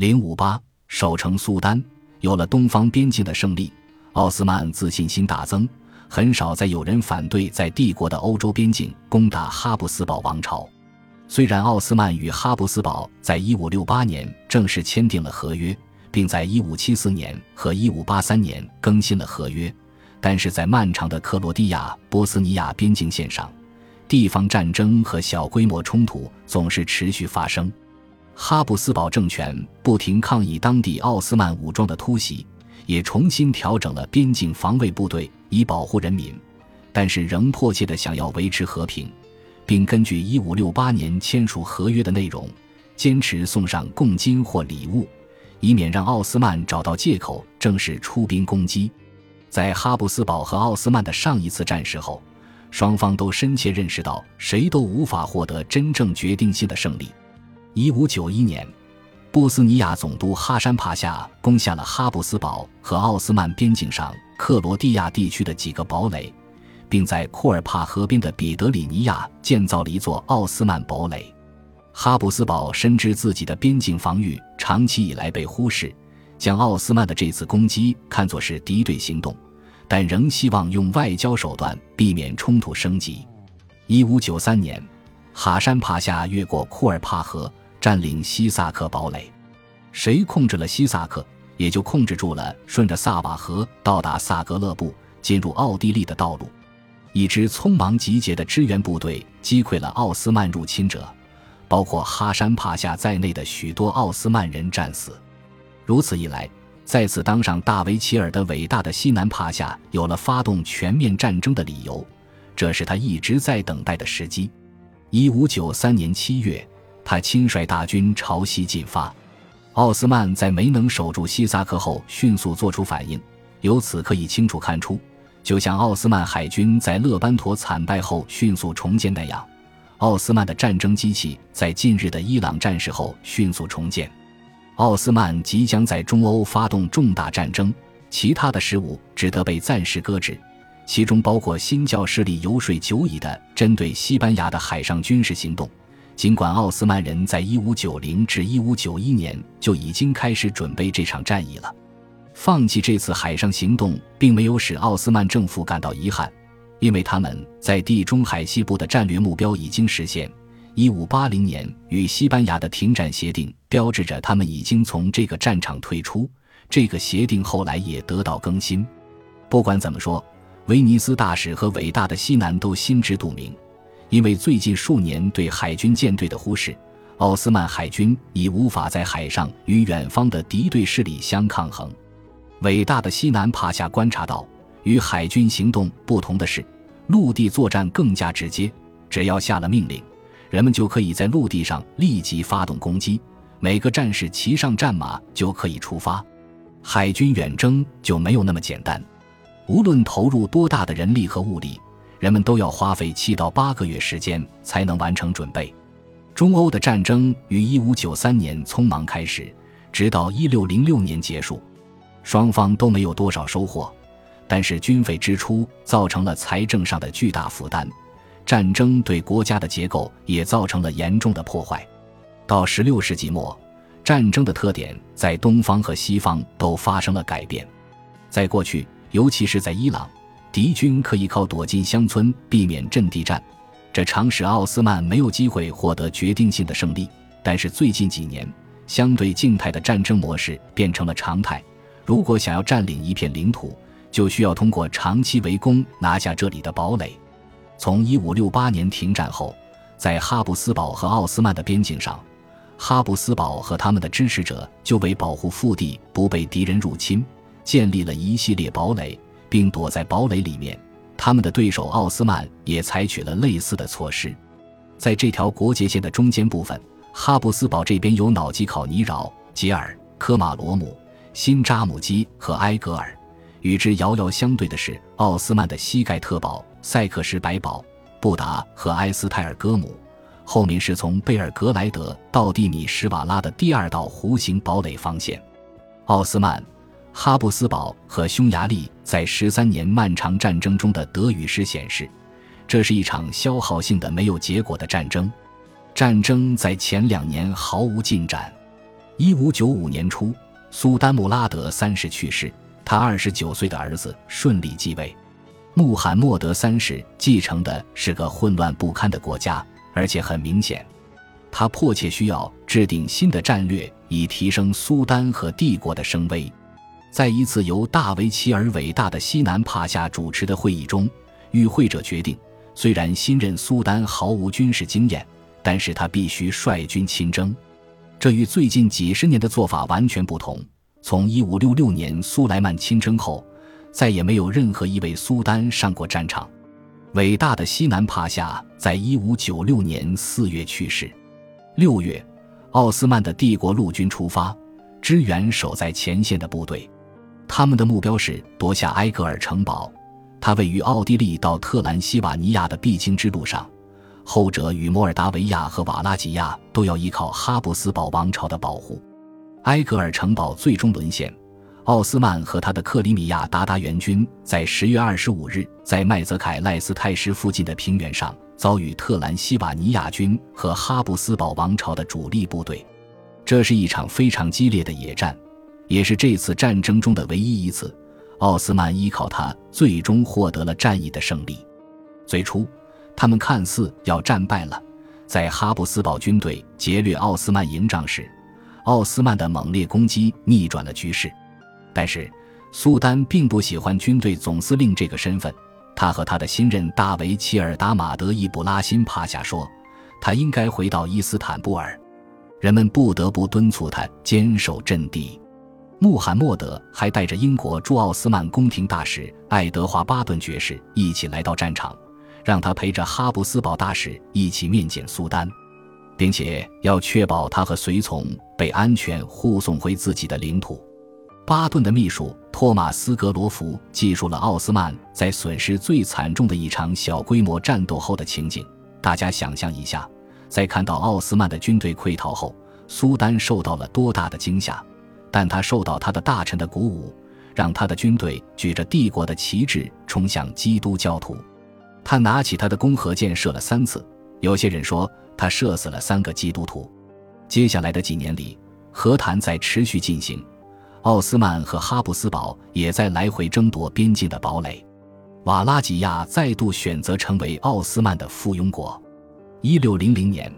零五八，守城苏丹，有了东方边境的胜利，奥斯曼自信心大增，很少再有人反对在帝国的欧洲边境攻打哈布斯堡王朝。虽然奥斯曼与哈布斯堡在一五六八年正式签订了合约，并在一五七四年和一五八三年更新了合约，但是在漫长的克罗地亚波斯尼亚边境线上，地方战争和小规模冲突总是持续发生。哈布斯堡政权不停抗议当地奥斯曼武装的突袭，也重新调整了边境防卫部队以保护人民，但是仍迫切地想要维持和平。并根据一五六八年签署合约的内容，坚持送上贡金或礼物，以免让奥斯曼找到借口正式出兵攻击。在哈布斯堡和奥斯曼的上一次战事后，双方都深切认识到谁都无法获得真正决定性的胜利。一五九一年，波斯尼亚总督哈山帕夏攻下了哈布斯堡和奥斯曼边境上克罗地亚地区的几个堡垒。并在库尔帕河边的彼得里尼亚建造了一座奥斯曼堡垒。哈布斯堡深知自己的边境防御长期以来被忽视，将奥斯曼的这次攻击看作是敌对行动，但仍希望用外交手段避免冲突升级。一五九三年，哈山帕夏越过库尔帕河，占领西萨克堡垒。谁控制了西萨克，也就控制住了顺着萨瓦河到达萨格勒布、进入奥地利的道路。一支匆忙集结的支援部队击溃了奥斯曼入侵者，包括哈山帕夏在内的许多奥斯曼人战死。如此一来，再次当上大维齐尔的伟大的西南帕夏有了发动全面战争的理由，这是他一直在等待的时机。一五九三年七月，他亲率大军朝西进发。奥斯曼在没能守住西萨克后，迅速做出反应，由此可以清楚看出。就像奥斯曼海军在勒班陀惨败后迅速重建那样，奥斯曼的战争机器在近日的伊朗战事后迅速重建。奥斯曼即将在中欧发动重大战争，其他的事务只得被暂时搁置，其中包括新教势力游说久矣的针对西班牙的海上军事行动。尽管奥斯曼人在1590至1591年就已经开始准备这场战役了。放弃这次海上行动，并没有使奥斯曼政府感到遗憾，因为他们在地中海西部的战略目标已经实现。一五八零年与西班牙的停战协定标志着他们已经从这个战场退出。这个协定后来也得到更新。不管怎么说，威尼斯大使和伟大的西南都心知肚明，因为最近数年对海军舰队的忽视，奥斯曼海军已无法在海上与远方的敌对势力相抗衡。伟大的西南帕夏观察到，与海军行动不同的是，陆地作战更加直接。只要下了命令，人们就可以在陆地上立即发动攻击，每个战士骑上战马就可以出发。海军远征就没有那么简单，无论投入多大的人力和物力，人们都要花费七到八个月时间才能完成准备。中欧的战争于一五九三年匆忙开始，直到一六零六年结束。双方都没有多少收获，但是军费支出造成了财政上的巨大负担，战争对国家的结构也造成了严重的破坏。到十六世纪末，战争的特点在东方和西方都发生了改变。在过去，尤其是在伊朗，敌军可以靠躲进乡村避免阵地战，这常使奥斯曼没有机会获得决定性的胜利。但是最近几年，相对静态的战争模式变成了常态。如果想要占领一片领土，就需要通过长期围攻拿下这里的堡垒。从1568年停战后，在哈布斯堡和奥斯曼的边境上，哈布斯堡和他们的支持者就为保护腹地不被敌人入侵，建立了一系列堡垒，并躲在堡垒里面。他们的对手奥斯曼也采取了类似的措施。在这条国界线的中间部分，哈布斯堡这边有瑙吉考尼饶、杰尔、科马罗姆。新扎姆基和埃格尔，与之遥遥相对的是奥斯曼的西盖特堡、塞克什白堡、布达和埃斯泰尔戈姆。后面是从贝尔格莱德到蒂米什瓦拉的第二道弧形堡垒防线。奥斯曼、哈布斯堡和匈牙利在十三年漫长战争中的德语诗显示，这是一场消耗性的、没有结果的战争。战争在前两年毫无进展。一五九五年初，苏丹穆拉德三世去世，他二十九岁的儿子顺利继位。穆罕默德三世继承的是个混乱不堪的国家，而且很明显，他迫切需要制定新的战略，以提升苏丹和帝国的声威。在一次由大维齐尔伟大的西南帕夏主持的会议中，与会者决定，虽然新任苏丹毫无军事经验，但是他必须率军亲征。这与最近几十年的做法完全不同。从1566年苏莱曼亲征后，再也没有任何一位苏丹上过战场。伟大的西南帕夏在1596年4月去世。6月，奥斯曼的帝国陆军出发，支援守在前线的部队。他们的目标是夺下埃格尔城堡，它位于奥地利到特兰西瓦尼亚的必经之路上。后者与摩尔达维亚和瓦拉吉亚都要依靠哈布斯堡王朝的保护。埃格尔城堡最终沦陷。奥斯曼和他的克里米亚鞑靼援军在十月二十五日在麦泽凯赖斯泰什附近的平原上遭遇特兰西瓦尼亚军和哈布斯堡王朝的主力部队。这是一场非常激烈的野战，也是这次战争中的唯一一次。奥斯曼依靠它，最终获得了战役的胜利。最初，他们看似要战败了。在哈布斯堡军队劫掠奥斯曼营帐时，奥斯曼的猛烈攻击逆转了局势。但是，苏丹并不喜欢军队总司令这个身份。他和他的新任大维齐尔达马德伊布拉辛帕夏说：“他应该回到伊斯坦布尔。”人们不得不敦促他坚守阵地。穆罕默德还带着英国驻奥斯曼宫廷大使爱德华巴顿爵士一起来到战场，让他陪着哈布斯堡大使一起面见苏丹，并且要确保他和随从被安全护送回自己的领土。巴顿的秘书托马斯·格罗弗记述了奥斯曼在损失最惨重的一场小规模战斗后的情景。大家想象一下，在看到奥斯曼的军队溃逃后，苏丹受到了多大的惊吓！但他受到他的大臣的鼓舞，让他的军队举着帝国的旗帜冲向基督教徒。他拿起他的弓和箭射了三次，有些人说他射死了三个基督徒。接下来的几年里，和谈在持续进行。奥斯曼和哈布斯堡也在来回争夺边境的堡垒。瓦拉吉亚再度选择成为奥斯曼的附庸国。一六零零年，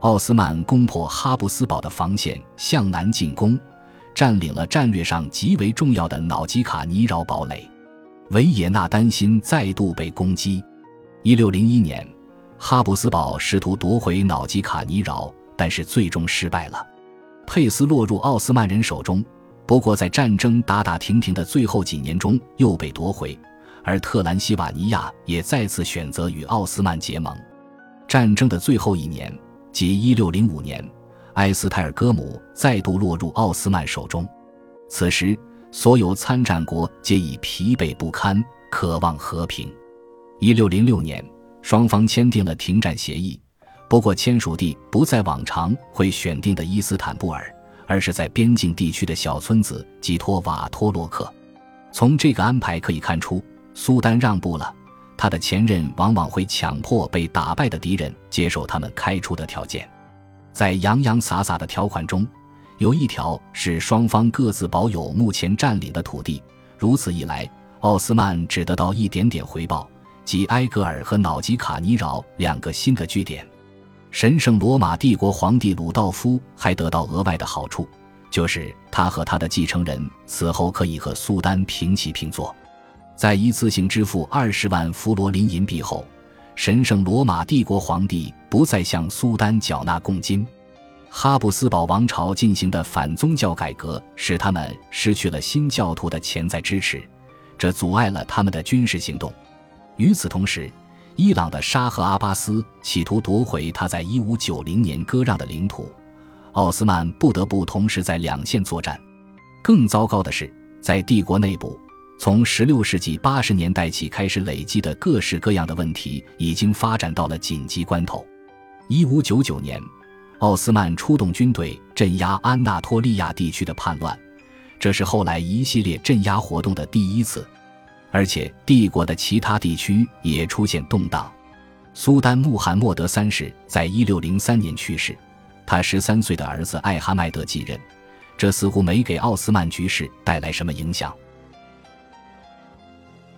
奥斯曼攻破哈布斯堡的防线，向南进攻，占领了战略上极为重要的瑙吉卡尼饶堡垒。维也纳担心再度被攻击。一六零一年，哈布斯堡试图夺回瑙吉卡尼饶，但是最终失败了。佩斯落入奥斯曼人手中。不过，在战争打打停停的最后几年中，又被夺回，而特兰西瓦尼亚也再次选择与奥斯曼结盟。战争的最后一年，即1605年，埃斯泰尔戈姆再度落入奥斯曼手中。此时，所有参战国皆已疲惫不堪，渴望和平。1606年，双方签订了停战协议，不过签署地不在往常会选定的伊斯坦布尔。而是在边境地区的小村子寄托瓦托洛克。从这个安排可以看出，苏丹让步了。他的前任往往会强迫被打败的敌人接受他们开出的条件。在洋洋洒洒的条款中，有一条是双方各自保有目前占领的土地。如此一来，奥斯曼只得到一点点回报，即埃格尔和瑙吉卡尼饶两个新的据点。神圣罗马帝国皇帝鲁道夫还得到额外的好处，就是他和他的继承人此后可以和苏丹平起平坐。在一次性支付二十万弗罗林银币后，神圣罗马帝国皇帝不再向苏丹缴纳贡金。哈布斯堡王朝进行的反宗教改革使他们失去了新教徒的潜在支持，这阻碍了他们的军事行动。与此同时，伊朗的沙赫阿巴斯企图夺回他在1590年割让的领土，奥斯曼不得不同时在两线作战。更糟糕的是，在帝国内部，从16世纪80年代起开始累积的各式各样的问题已经发展到了紧急关头。1599年，奥斯曼出动军队镇压安纳托利亚地区的叛乱，这是后来一系列镇压活动的第一次。而且帝国的其他地区也出现动荡。苏丹穆罕默德三世在一六零三年去世，他十三岁的儿子艾哈迈德继任。这似乎没给奥斯曼局势带来什么影响。